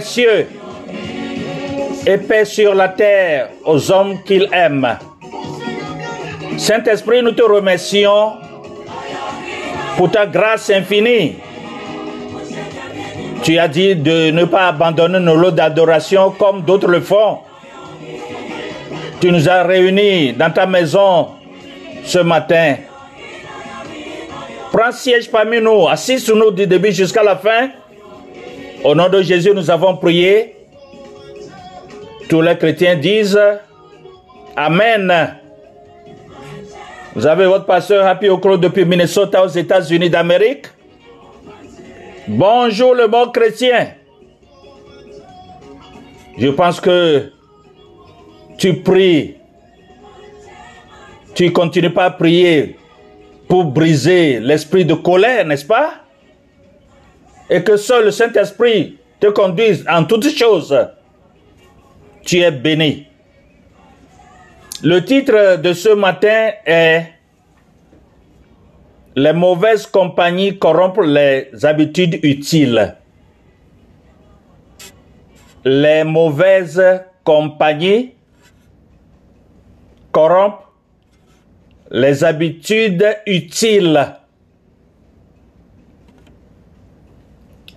cieux et paix sur la terre aux hommes qu'il aime. Saint-Esprit, nous te remercions pour ta grâce infinie. Tu as dit de ne pas abandonner nos lots d'adoration comme d'autres le font. Tu nous as réunis dans ta maison ce matin. Prends siège parmi nous, assis sur nous du début jusqu'à la fin. Au nom de Jésus, nous avons prié. Tous les chrétiens disent Amen. Vous avez votre pasteur Happy Okro depuis Minnesota aux États-Unis d'Amérique. Bonjour le bon chrétien. Je pense que tu pries. Tu continues pas à prier pour briser l'esprit de colère, n'est-ce pas? Et que seul le Saint-Esprit te conduise en toutes choses, tu es béni. Le titre de ce matin est Les mauvaises compagnies corrompent les habitudes utiles. Les mauvaises compagnies corrompent les habitudes utiles.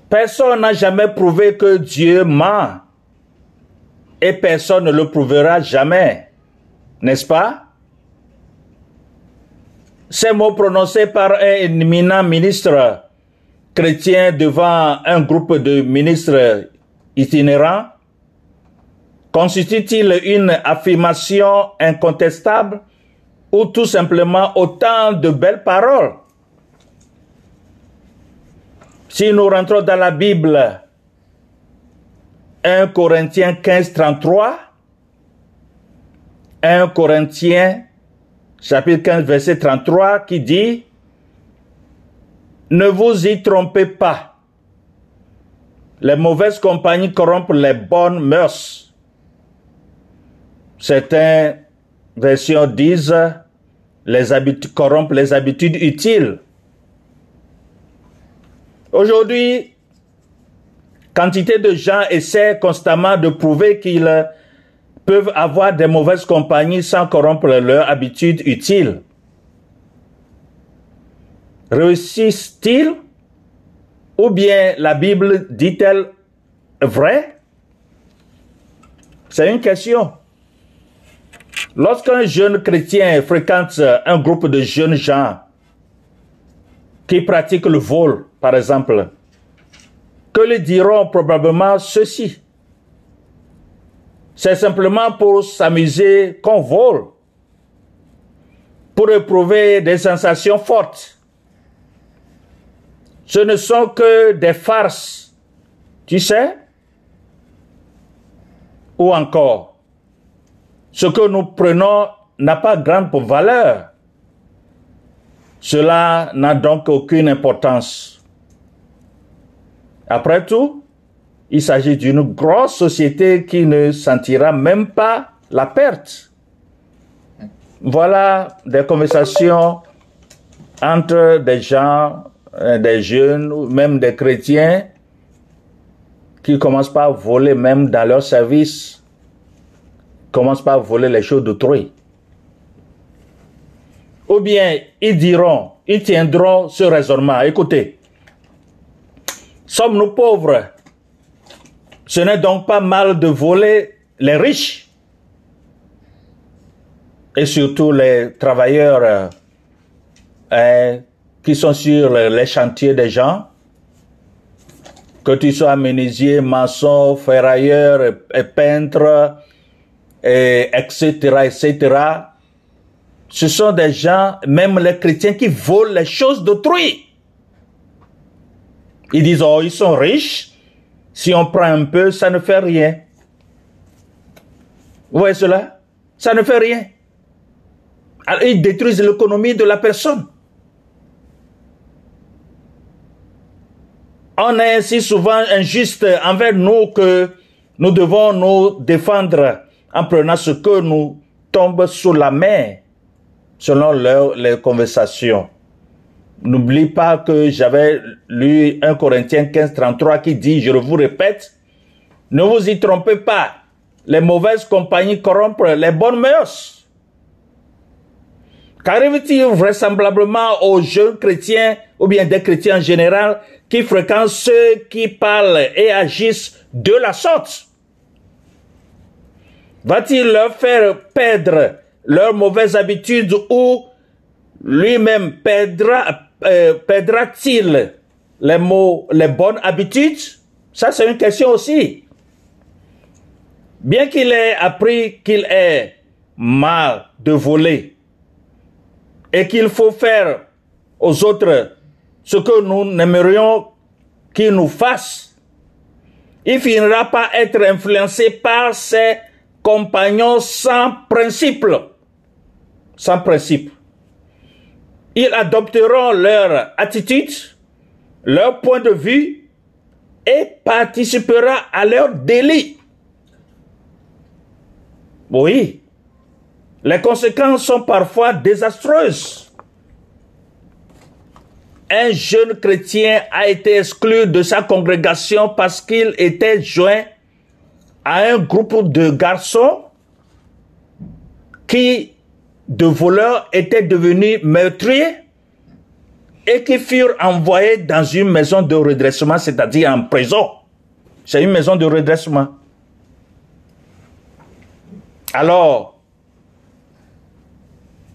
Personne n'a jamais prouvé que Dieu ment. Et personne ne le prouvera jamais. N'est-ce pas? Ces mots prononcés par un éminent ministre chrétien devant un groupe de ministres itinérants constituent-ils une affirmation incontestable ou tout simplement autant de belles paroles? Si nous rentrons dans la Bible, 1 Corinthiens 15, 33, 1 Corinthiens chapitre 15, verset 33, qui dit, Ne vous y trompez pas. Les mauvaises compagnies corrompent les bonnes mœurs. Certaines versions disent, les habitudes corrompent les habitudes utiles. Aujourd'hui, quantité de gens essaient constamment de prouver qu'ils peuvent avoir des mauvaises compagnies sans corrompre leur habitude utile. Réussissent-ils? Ou bien la Bible dit-elle vrai? C'est une question. Lorsqu'un jeune chrétien fréquente un groupe de jeunes gens qui pratiquent le vol, par exemple, que lui diront probablement ceci. C'est simplement pour s'amuser qu'on vole, pour éprouver des sensations fortes. ce ne sont que des farces. Tu sais Ou encore, ce que nous prenons n'a pas grande valeur. Cela n'a donc aucune importance. Après tout, il s'agit d'une grosse société qui ne sentira même pas la perte. Voilà des conversations entre des gens, euh, des jeunes, même des chrétiens, qui commencent par voler même dans leur service, commencent par voler les choses d'autrui. Ou bien ils diront, ils tiendront ce raisonnement. Écoutez, sommes-nous pauvres? Ce n'est donc pas mal de voler les riches et surtout les travailleurs hein, qui sont sur les chantiers des gens, que tu sois menuisier, maçon, ferrailleur, peintre, et etc., etc., ce sont des gens, même les chrétiens, qui volent les choses d'autrui. Ils disent, oh, ils sont riches. Si on prend un peu, ça ne fait rien. Vous voyez cela? Ça ne fait rien. Ils détruisent l'économie de la personne. On est ainsi souvent injuste envers nous que nous devons nous défendre en prenant ce que nous tombe sous la main selon leur, les conversations. N'oublie pas que j'avais lu 1 Corinthiens 15, 33 qui dit, je vous répète, ne vous y trompez pas, les mauvaises compagnies corrompent les bonnes mœurs. Qu'arrive-t-il vraisemblablement aux jeunes chrétiens ou bien des chrétiens en général qui fréquentent ceux qui parlent et agissent de la sorte? Va-t-il leur faire perdre leurs mauvaises habitudes ou lui-même perdra, euh, perdra-t-il les mots, les bonnes habitudes? Ça, c'est une question aussi. Bien qu'il ait appris qu'il est mal de voler et qu'il faut faire aux autres ce que nous n'aimerions qu'ils nous fassent, il finira par être influencé par ses compagnons sans principe sans principe. Ils adopteront leur attitude, leur point de vue et participera à leur délit. Oui, les conséquences sont parfois désastreuses. Un jeune chrétien a été exclu de sa congrégation parce qu'il était joint à un groupe de garçons qui de voleurs étaient devenus meurtriers et qui furent envoyés dans une maison de redressement, c'est-à-dire en prison. C'est une maison de redressement. Alors,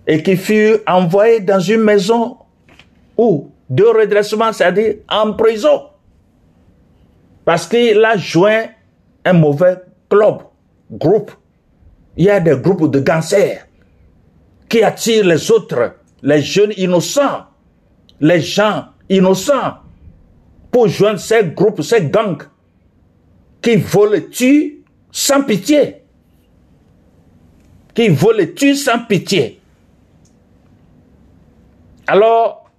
et qui furent envoyés dans une maison où? De redressement, c'est-à-dire en prison. Parce qu'il a joint un mauvais club, groupe. Il y a des groupes de gangsters qui attire les autres, les jeunes innocents, les gens innocents, pour joindre ces groupes, ces gangs qui volent et tuent sans pitié. Qui volent et tuent sans pitié. Alors,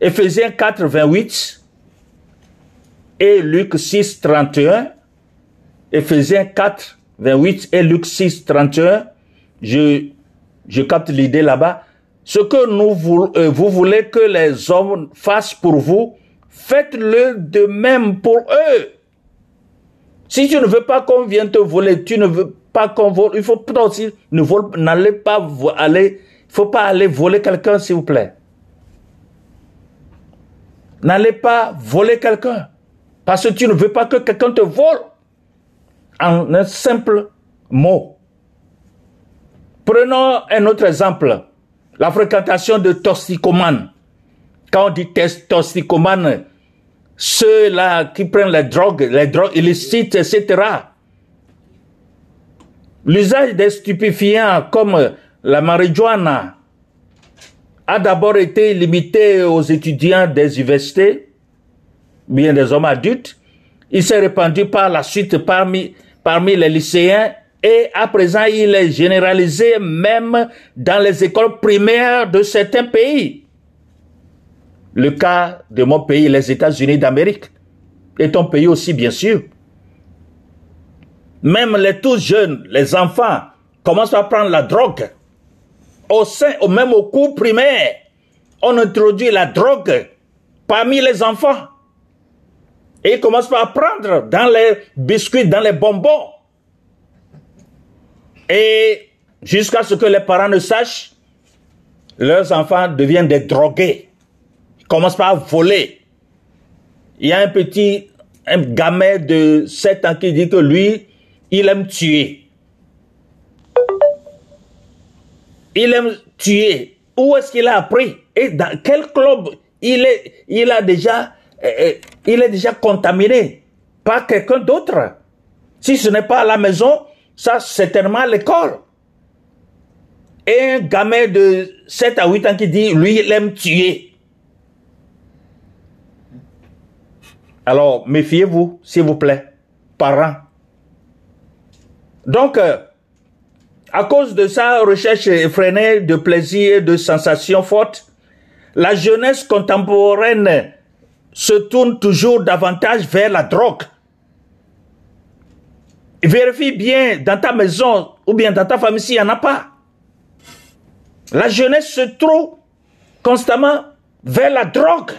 Ephésiens 4, 28 et Luc 6, 31, Ephésiens 4, 28 et Luc 6, 31, je je capte l'idée là-bas. Ce que nous, euh, vous voulez que les hommes fassent pour vous, faites-le de même pour eux. Si tu ne veux pas qu'on vienne te voler, tu ne veux pas qu'on vole, il faut aussi, ne n'allez pas aller, il faut pas aller voler quelqu'un, s'il vous plaît. N'allez pas voler quelqu'un. Parce que tu ne veux pas que quelqu'un te vole. En un simple mot. Prenons un autre exemple. La fréquentation de toxicomanes. Quand on dit toxicomanes, ceux-là qui prennent les drogues, les drogues illicites, etc. L'usage des stupéfiants comme la marijuana a d'abord été limité aux étudiants des universités bien des hommes adultes. Il s'est répandu par la suite parmi, parmi les lycéens et à présent il est généralisé même dans les écoles primaires de certains pays. Le cas de mon pays, les États-Unis d'Amérique, est un pays aussi bien sûr. Même les tout jeunes, les enfants, commencent à prendre la drogue. Au sein, même au cours primaire, on introduit la drogue parmi les enfants. Et ils commencent à prendre dans les biscuits, dans les bonbons. Et jusqu'à ce que les parents ne sachent, leurs enfants deviennent des drogués. Ils commencent par voler. Il y a un petit un gamin de 7 ans qui dit que lui, il aime tuer. Il aime tuer. Où est-ce qu'il a appris? Et dans quel club il, est, il a déjà, eh, eh, il est déjà contaminé par quelqu'un d'autre Si ce n'est pas à la maison, ça c'est à l'école. Et un gamin de 7 à 8 ans qui dit, lui, il aime tuer. Alors, méfiez-vous, s'il vous plaît, parents. Donc, euh, à cause de sa recherche effrénée de plaisir, de sensations fortes, la jeunesse contemporaine se tourne toujours davantage vers la drogue. Vérifie bien dans ta maison ou bien dans ta famille s'il n'y en a pas. La jeunesse se trouve constamment vers la drogue.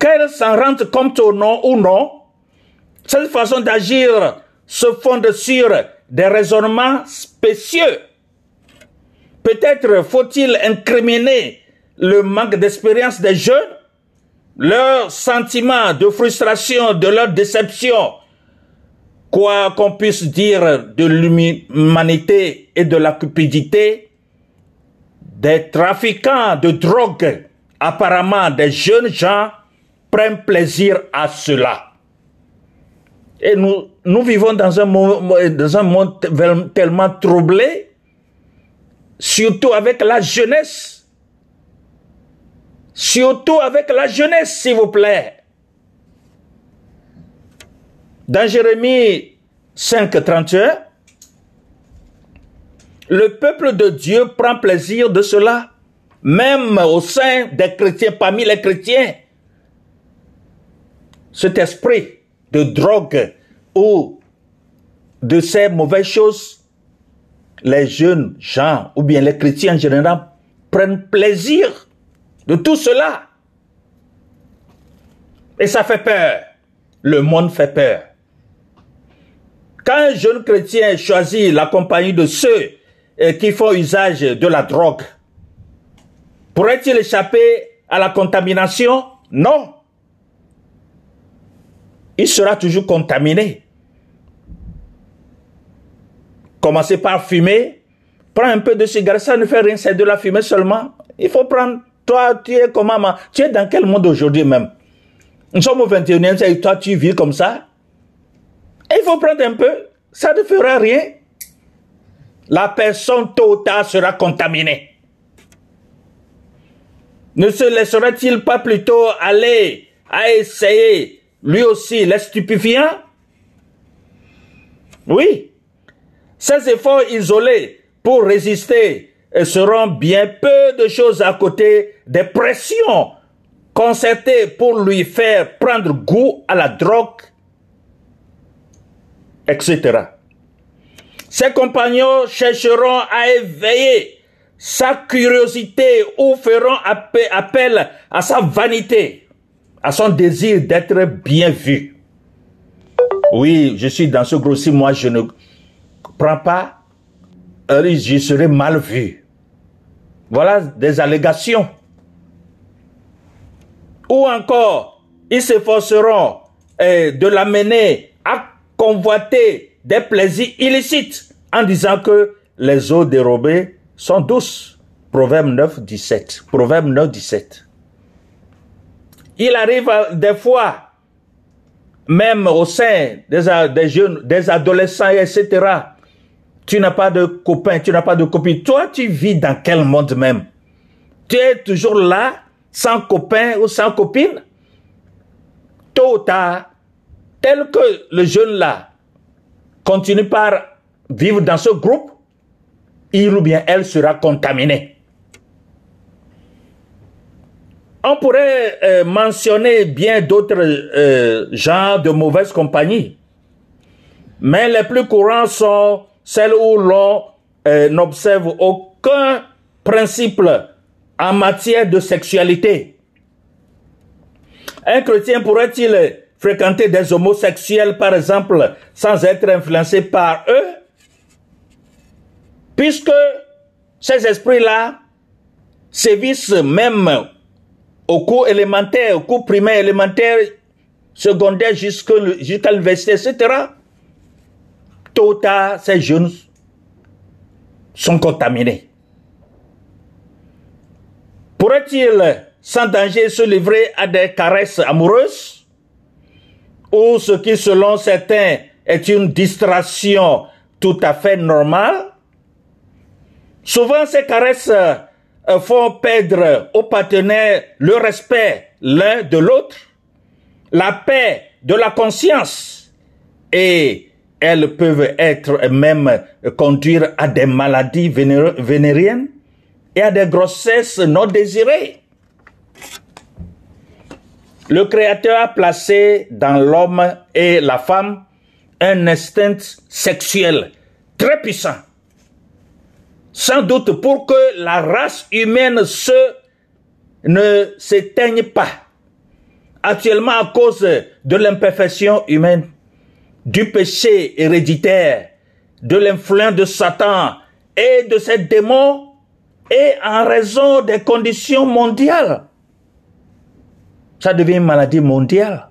qu'elle s'en rende compte ou non, ou non, cette façon d'agir se fonde sur des raisonnements spécieux. Peut-être faut-il incriminer le manque d'expérience des jeunes, leur sentiment de frustration, de leur déception, quoi qu'on puisse dire de l'humanité et de la cupidité, des trafiquants de drogue, apparemment des jeunes gens, prennent plaisir à cela. Et nous, nous vivons dans un, dans un monde tellement troublé, surtout avec la jeunesse. Surtout avec la jeunesse, s'il vous plaît. Dans Jérémie 5, 31, le peuple de Dieu prend plaisir de cela, même au sein des chrétiens, parmi les chrétiens cet esprit de drogue ou de ces mauvaises choses, les jeunes gens ou bien les chrétiens en général prennent plaisir de tout cela. Et ça fait peur. Le monde fait peur. Quand un jeune chrétien choisit la compagnie de ceux eh, qui font usage de la drogue, pourrait-il échapper à la contamination? Non il sera toujours contaminé. Commencez par fumer. Prends un peu de cigarette, ça ne fait rien, c'est de la fumée seulement. Il faut prendre, toi, tu es comment, tu es dans quel monde aujourd'hui même? Nous sommes au 21e siècle toi, tu vis comme ça. il faut prendre un peu, ça ne fera rien. La personne tôt ou tard sera contaminée. Ne se laisserait-il pas plutôt aller à essayer lui aussi les stupéfiants? Oui. Ces efforts isolés pour résister seront bien peu de choses à côté des pressions concertées pour lui faire prendre goût à la drogue, etc. Ses compagnons chercheront à éveiller sa curiosité ou feront appel à sa vanité à son désir d'être bien vu. Oui, je suis dans ce gros si moi je ne prends pas, je serai mal vu. Voilà des allégations. Ou encore, ils s'efforceront euh, de l'amener à convoiter des plaisirs illicites en disant que les eaux dérobées sont douces. Proverbe 9, 17. Proverbe 9, 17. Il arrive des fois, même au sein des, jeunes, des adolescents, etc. Tu n'as pas de copain, tu n'as pas de copine. Toi, tu vis dans quel monde même? Tu es toujours là sans copain ou sans copine, tôt ou tard, tel que le jeune là continue par vivre dans ce groupe, il ou bien elle sera contaminé. On pourrait euh, mentionner bien d'autres euh, genres de mauvaises compagnies, mais les plus courants sont celles où l'on euh, n'observe aucun principe en matière de sexualité. Un chrétien pourrait-il fréquenter des homosexuels, par exemple, sans être influencé par eux? Puisque ces esprits-là sévissent même au cours élémentaire, au cours primaire élémentaire, secondaire jusqu'à l'université, etc. Tôt ou tard, ces jeunes sont contaminés. Pourrait-il sans danger se livrer à des caresses amoureuses? Ou ce qui selon certains est une distraction tout à fait normale? Souvent ces caresses euh, font perdre aux partenaires le respect l'un de l'autre, la paix de la conscience et elles peuvent être même conduire à des maladies vénériennes et à des grossesses non désirées. Le Créateur a placé dans l'homme et la femme un instinct sexuel très puissant. Sans doute pour que la race humaine ne s'éteigne pas. Actuellement, à cause de l'imperfection humaine, du péché héréditaire, de l'influence de Satan et de ses démons, et en raison des conditions mondiales. Ça devient une maladie mondiale.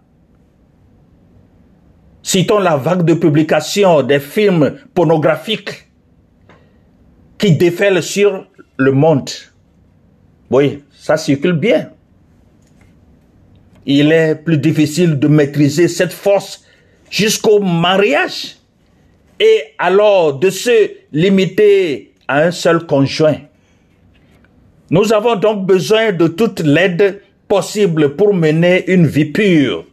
Citons la vague de publication des films pornographiques qui déferlent sur le monde. Oui, ça circule bien. Il est plus difficile de maîtriser cette force jusqu'au mariage et alors de se limiter à un seul conjoint. Nous avons donc besoin de toute l'aide possible pour mener une vie pure.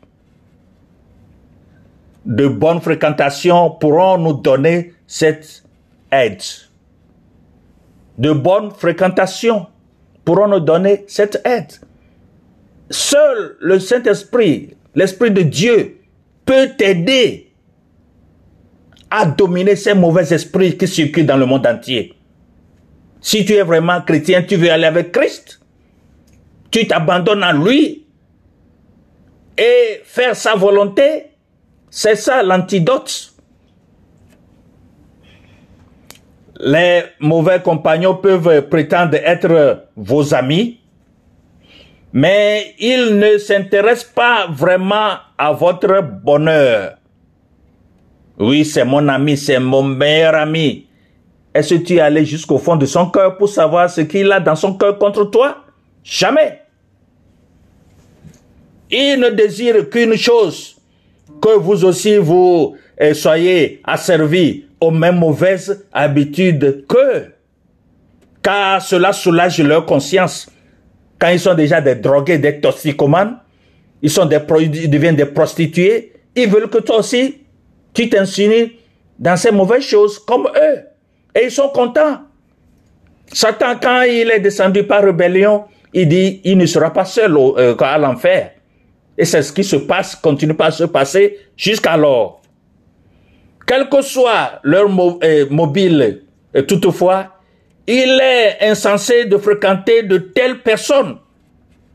De bonnes fréquentations pourront nous donner cette aide. De bonnes fréquentations pourront nous donner cette aide. Seul le Saint-Esprit, l'Esprit de Dieu, peut t'aider à dominer ces mauvais esprits qui circulent dans le monde entier. Si tu es vraiment chrétien, tu veux aller avec Christ, tu t'abandonnes à lui et faire sa volonté, c'est ça l'antidote. Les mauvais compagnons peuvent prétendre être vos amis, mais ils ne s'intéressent pas vraiment à votre bonheur. Oui, c'est mon ami, c'est mon meilleur ami. Est-ce que tu es allé jusqu'au fond de son cœur pour savoir ce qu'il a dans son cœur contre toi? Jamais. Il ne désire qu'une chose, que vous aussi vous eh, soyez asservis aux mêmes mauvaises habitudes qu'eux. Car cela soulage leur conscience. Quand ils sont déjà des drogués, des toxicomanes, ils, sont des, ils deviennent des prostituées, ils veulent que toi aussi, tu t'insinues dans ces mauvaises choses comme eux. Et ils sont contents. Satan, quand il est descendu par rébellion, il dit, il ne sera pas seul au, euh, à l'enfer. Et c'est ce qui se passe, continue pas à se passer jusqu'alors. Quel que soit leur euh, mobile, et toutefois, il est insensé de fréquenter de telles personnes.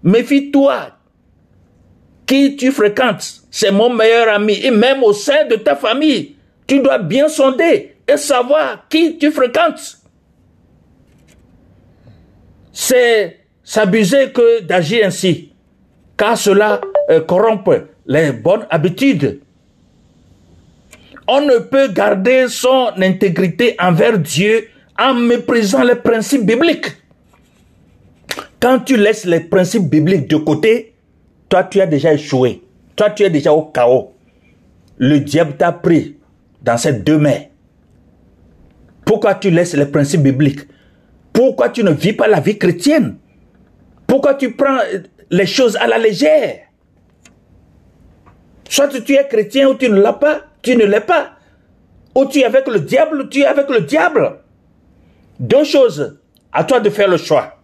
Méfie-toi. Qui tu fréquentes, c'est mon meilleur ami. Et même au sein de ta famille, tu dois bien sonder et savoir qui tu fréquentes. C'est s'abuser que d'agir ainsi, car cela euh, corrompt les bonnes habitudes. On ne peut garder son intégrité envers Dieu en méprisant les principes bibliques. Quand tu laisses les principes bibliques de côté, toi tu as déjà échoué. Toi tu es déjà au chaos. Le diable t'a pris dans ses deux mains. Pourquoi tu laisses les principes bibliques? Pourquoi tu ne vis pas la vie chrétienne? Pourquoi tu prends les choses à la légère? Soit tu es chrétien ou tu ne l'as pas, tu ne l'es pas. Ou tu es avec le diable, ou tu es avec le diable. Deux choses, à toi de faire le choix.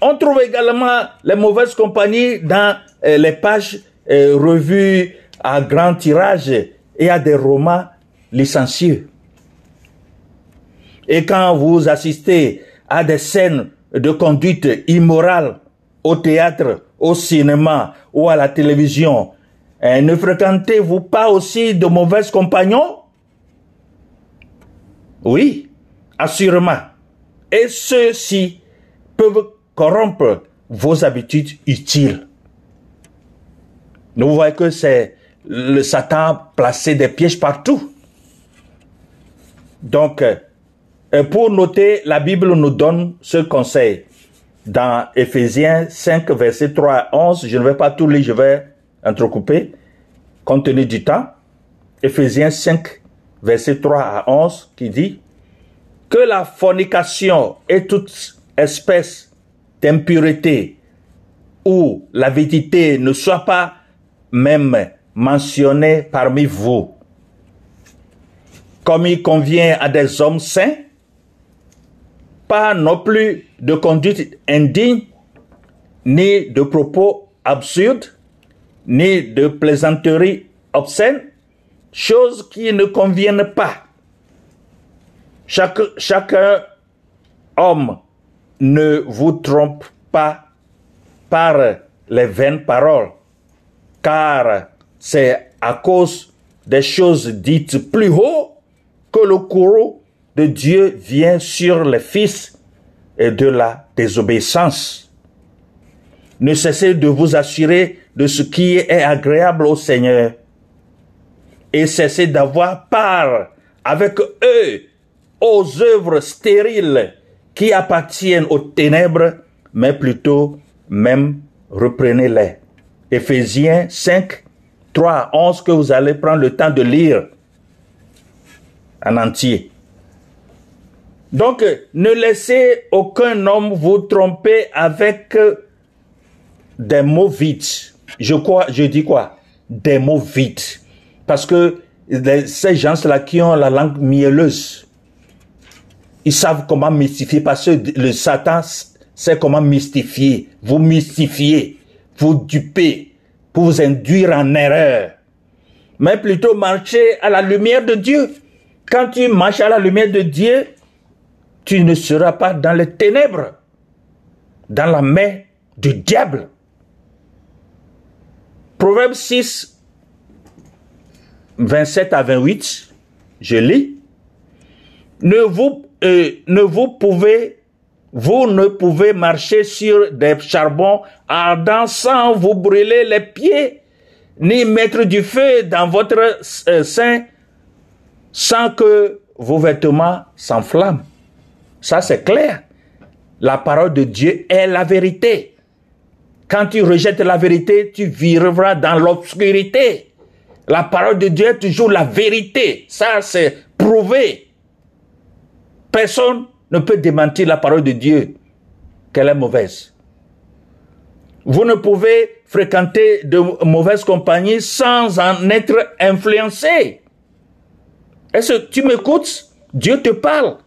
On trouve également les mauvaises compagnies dans euh, les pages euh, revues à grand tirage et à des romans licencieux. Et quand vous assistez à des scènes de conduite immorale au théâtre, au cinéma ou à la télévision, hein, ne fréquentez-vous pas aussi de mauvais compagnons? Oui, assurément. Et ceux-ci peuvent corrompre vos habitudes utiles. Nous voyons que c'est le Satan placé des pièges partout. Donc, euh, pour noter, la Bible nous donne ce conseil. Dans Ephésiens 5, verset 3 à 11, je ne vais pas tout lire, je vais entrecouper, compte tenu du temps. Ephésiens 5, verset 3 à 11, qui dit que la fornication et toute espèce d'impureté ou l'avidité ne soit pas même mentionnée parmi vous, comme il convient à des hommes saints, pas non plus de conduite indigne, ni de propos absurdes, ni de plaisanteries obscènes, choses qui ne conviennent pas. Chaque, chacun homme ne vous trompe pas par les vaines paroles, car c'est à cause des choses dites plus haut que le courroux de Dieu vient sur les fils et de la désobéissance. Ne cessez de vous assurer de ce qui est agréable au Seigneur et cessez d'avoir part avec eux aux œuvres stériles qui appartiennent aux ténèbres, mais plutôt même reprenez-les. Éphésiens 5, 3 à 11 que vous allez prendre le temps de lire en entier. Donc, ne laissez aucun homme vous tromper avec des mots vides. Je crois, je dis quoi? Des mots vides. Parce que ces gens-là qui ont la langue mielleuse, ils savent comment mystifier parce que le Satan sait comment mystifier, vous mystifier, vous duper, pour vous induire en erreur. Mais plutôt marcher à la lumière de Dieu. Quand tu marches à la lumière de Dieu, tu ne seras pas dans les ténèbres, dans la main du diable. Proverbe 6, 27 à 28, je lis. Ne vous, ne vous pouvez, vous ne pouvez marcher sur des charbons ardents sans vous brûler les pieds, ni mettre du feu dans votre euh, sein sans que vos vêtements s'enflamment. Ça, c'est clair. La parole de Dieu est la vérité. Quand tu rejettes la vérité, tu vivras dans l'obscurité. La parole de Dieu est toujours la vérité. Ça, c'est prouvé. Personne ne peut démentir la parole de Dieu qu'elle est mauvaise. Vous ne pouvez fréquenter de mauvaises compagnies sans en être influencé. Est-ce que tu m'écoutes? Dieu te parle.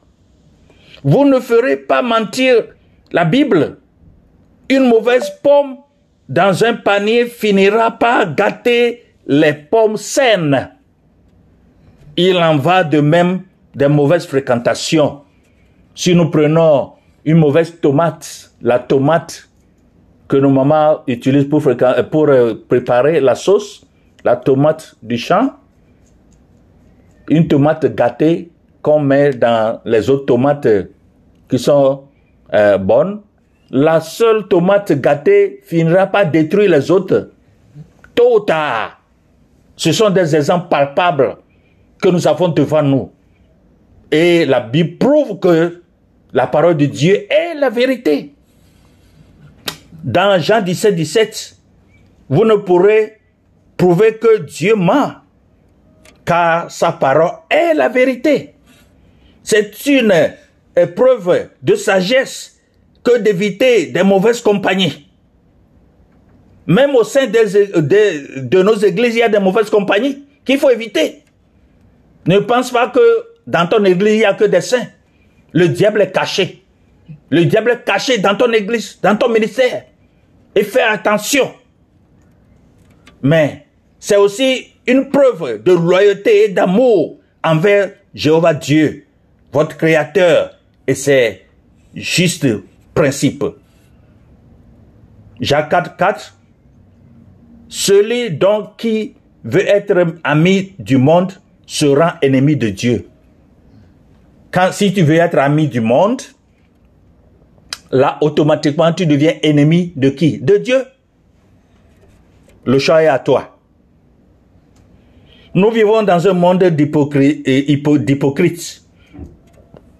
Vous ne ferez pas mentir la Bible. Une mauvaise pomme dans un panier finira par gâter les pommes saines. Il en va de même des mauvaises fréquentations. Si nous prenons une mauvaise tomate, la tomate que nos mamans utilisent pour, pour euh, préparer la sauce, la tomate du champ, une tomate gâtée qu'on met dans les autres tomates qui sont euh, bonnes, la seule tomate gâtée finira par détruire les autres. Tôt ou tard. Ce sont des exemples palpables que nous avons devant nous. Et la Bible prouve que la parole de Dieu est la vérité. Dans Jean 17, 17, vous ne pourrez prouver que Dieu ment, car sa parole est la vérité. C'est une épreuve de sagesse que d'éviter des mauvaises compagnies. Même au sein de nos églises, il y a des mauvaises compagnies qu'il faut éviter. Ne pense pas que dans ton église, il n'y a que des saints. Le diable est caché. Le diable est caché dans ton église, dans ton ministère. Et fais attention. Mais c'est aussi une preuve de loyauté et d'amour envers Jéhovah Dieu, votre Créateur, et ses justes principes. Jacques 4, 4. Celui donc qui veut être ami du monde sera ennemi de Dieu. Quand, si tu veux être ami du monde, là, automatiquement, tu deviens ennemi de qui? De Dieu. Le choix est à toi. Nous vivons dans un monde d'hypocrites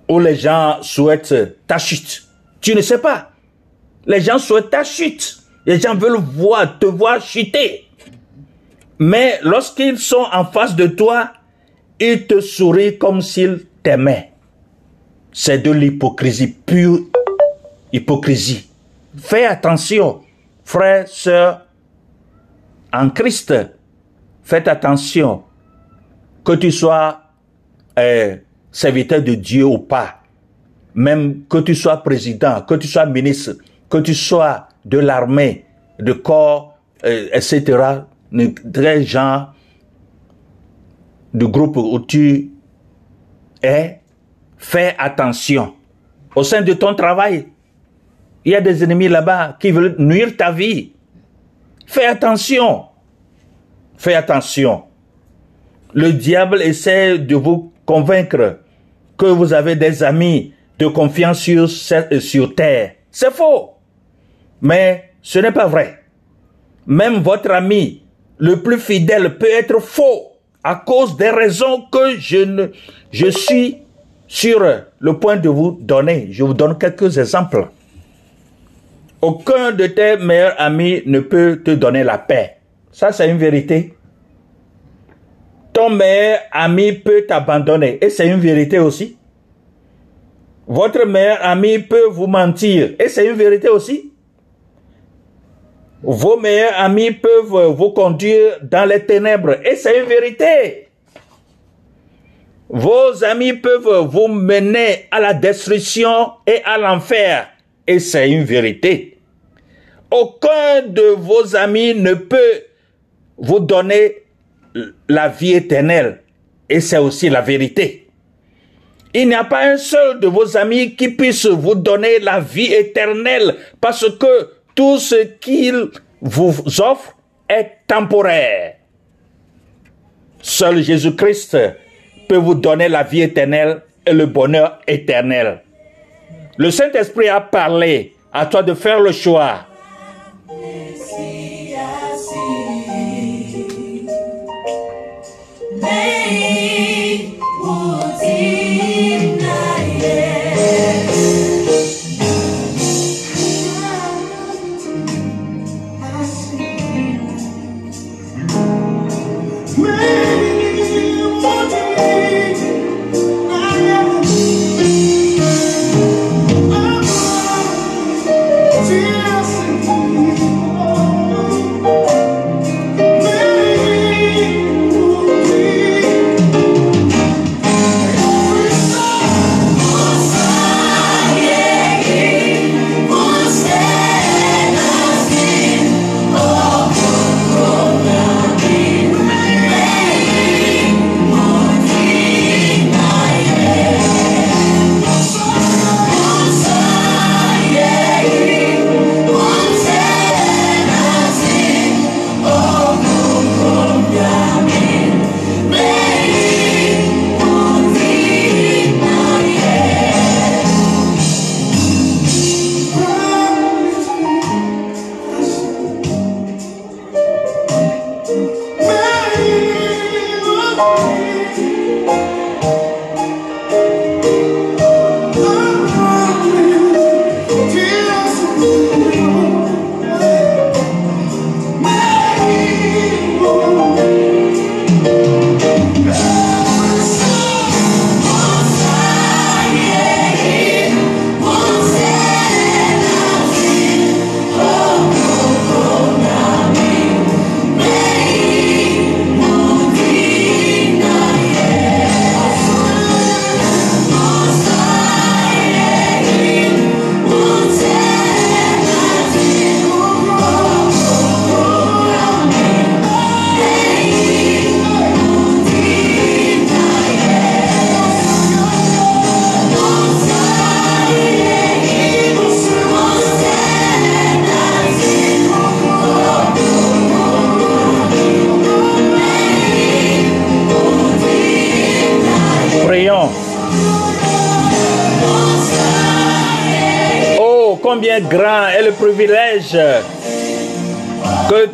où les gens souhaitent ta chute. Tu ne sais pas. Les gens souhaitent ta chute. Les gens veulent voir, te voir chuter. Mais lorsqu'ils sont en face de toi, ils te sourient comme s'ils t'aimaient. C'est de l'hypocrisie, pure hypocrisie. Fais attention, frères, sœurs, en Christ. Faites attention, que tu sois euh, serviteur de Dieu ou pas, même que tu sois président, que tu sois ministre, que tu sois de l'armée, de corps, euh, etc., des gens du groupe où tu es, fais attention. Au sein de ton travail, il y a des ennemis là-bas qui veulent nuire ta vie. Fais attention. Fais attention. Le diable essaie de vous convaincre que vous avez des amis de confiance sur, sur terre. C'est faux. Mais ce n'est pas vrai. Même votre ami le plus fidèle peut être faux à cause des raisons que je ne, je suis sur le point de vous donner. Je vous donne quelques exemples. Aucun de tes meilleurs amis ne peut te donner la paix. Ça, c'est une vérité. Ton meilleur ami peut t'abandonner. Et c'est une vérité aussi. Votre meilleur ami peut vous mentir. Et c'est une vérité aussi. Vos meilleurs amis peuvent vous conduire dans les ténèbres. Et c'est une vérité. Vos amis peuvent vous mener à la destruction et à l'enfer. Et c'est une vérité. Aucun de vos amis ne peut vous donner la vie éternelle. Et c'est aussi la vérité. Il n'y a pas un seul de vos amis qui puisse vous donner la vie éternelle parce que tout ce qu'il vous offre est temporaire. Seul Jésus-Christ vous donner la vie éternelle et le bonheur éternel. Le Saint-Esprit a parlé à toi de faire le choix.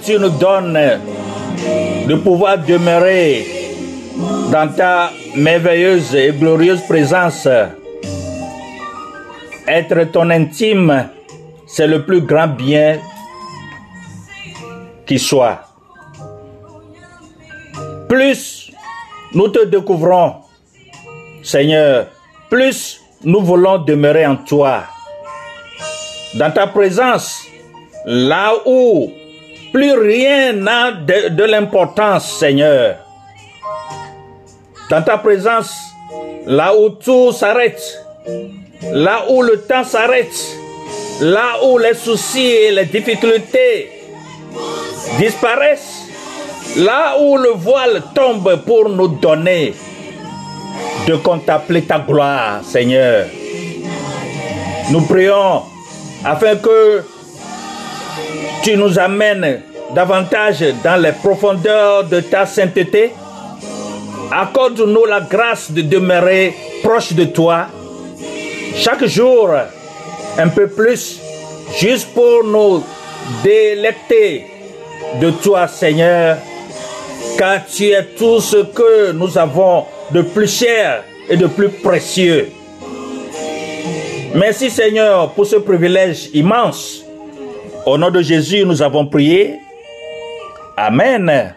Tu nous donnes de pouvoir demeurer dans ta merveilleuse et glorieuse présence. Être ton intime, c'est le plus grand bien qui soit. Plus nous te découvrons, Seigneur, plus nous voulons demeurer en toi. Dans ta présence, là où plus rien n'a de, l'importance, Seigneur. Dans ta présence, là où tout s'arrête, là où le temps s'arrête, là où les soucis et les difficultés disparaissent, là où le voile tombe pour nous donner de contempler ta gloire, Seigneur. Nous prions afin que tu nous amènes davantage dans les profondeurs de ta sainteté. Accorde-nous la grâce de demeurer proche de toi chaque jour un peu plus, juste pour nous délecter de toi, Seigneur, car tu es tout ce que nous avons de plus cher et de plus précieux. Merci Seigneur pour ce privilège immense. Au nom de Jésus, nous avons prié. Amen.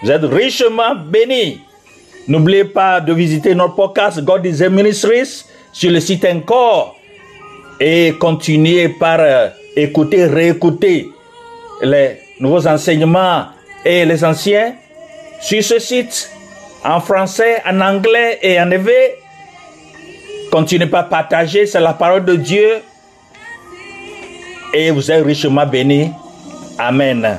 Vous êtes richement bénis. N'oubliez pas de visiter notre podcast God is a Ministries sur le site encore et continuez par euh, écouter, réécouter les nouveaux enseignements et les anciens sur ce site en français, en anglais et en éveil. Continuez pas à partager, c'est la parole de Dieu et vous êtes richement bénis. Amen.